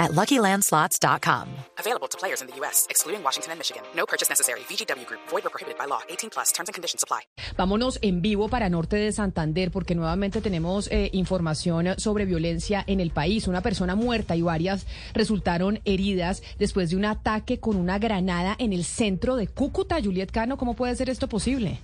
at LuckyLandSlots.com. Available to players in the U.S., excluding Washington and Michigan. No purchase necessary. VGW Group. Void or prohibited by law. 18 plus. Terms and conditions apply. Vámonos en vivo para Norte de Santander porque nuevamente tenemos eh, información sobre violencia en el país. Una persona muerta y varias resultaron heridas después de un ataque con una granada en el centro de Cúcuta. Juliet Cano, ¿cómo puede ser esto posible?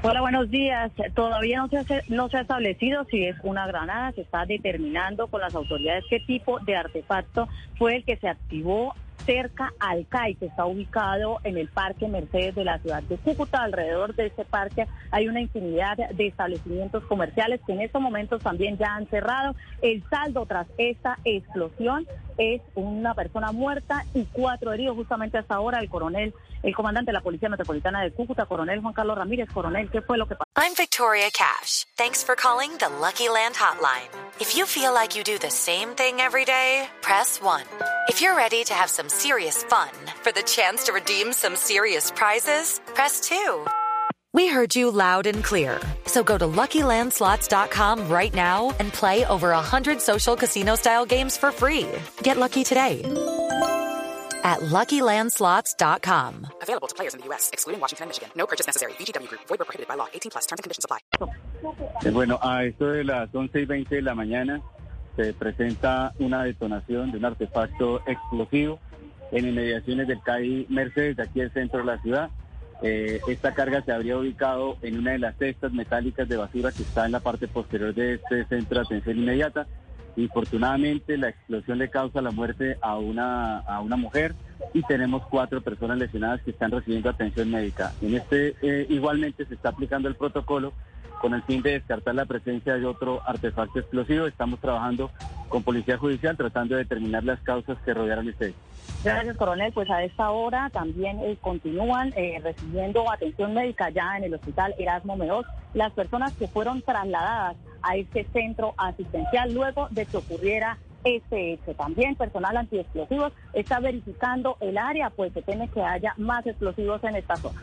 Hola, buenos días. Todavía no se, ha, no se ha establecido si es una granada, se está determinando con las autoridades qué tipo de artefacto fue el que se activó cerca al CAI, que está ubicado en el Parque Mercedes de la ciudad de Cúcuta. Alrededor de este parque hay una infinidad de establecimientos comerciales que en estos momentos también ya han cerrado. El saldo tras esta explosión es una persona muerta y cuatro heridos. Justamente hasta ahora el coronel, el comandante de la Policía Metropolitana de Cúcuta, coronel Juan Carlos Ramírez. Coronel, ¿qué fue lo que pasó? I'm Victoria Cash. Thanks for calling the Lucky Land Hotline. If you feel like you do the same thing every day, press 1. If you're ready to have some serious fun for the chance to redeem some serious prizes, press 2. We heard you loud and clear. So go to LuckyLandSlots.com right now and play over 100 social casino-style games for free. Get lucky today at LuckyLandSlots.com. Available to players in the U.S., excluding Washington and Michigan. No purchase necessary. VGW Group. Void or prohibited by law. 18 plus. Terms and conditions apply. Eh, Bueno, a esto de las 11 y 20 de la mañana se presenta una detonación de un artefacto explosivo en inmediaciones del CAI Mercedes, de aquí del centro de la ciudad. Eh, esta carga se habría ubicado en una de las cestas metálicas de basura que está en la parte posterior de este centro de atención inmediata. Infortunadamente, la explosión le causa la muerte a una, a una mujer y tenemos cuatro personas lesionadas que están recibiendo atención médica. En este, eh, igualmente se está aplicando el protocolo con el fin de descartar la presencia de otro artefacto explosivo. Estamos trabajando con Policía Judicial tratando de determinar las causas que rodearon este hecho. Gracias, coronel. Pues a esta hora también eh, continúan eh, recibiendo atención médica ya en el hospital Erasmo Meos las personas que fueron trasladadas a este centro asistencial luego de que ocurriera este hecho. También personal antiexplosivos está verificando el área, pues se teme que haya más explosivos en esta zona.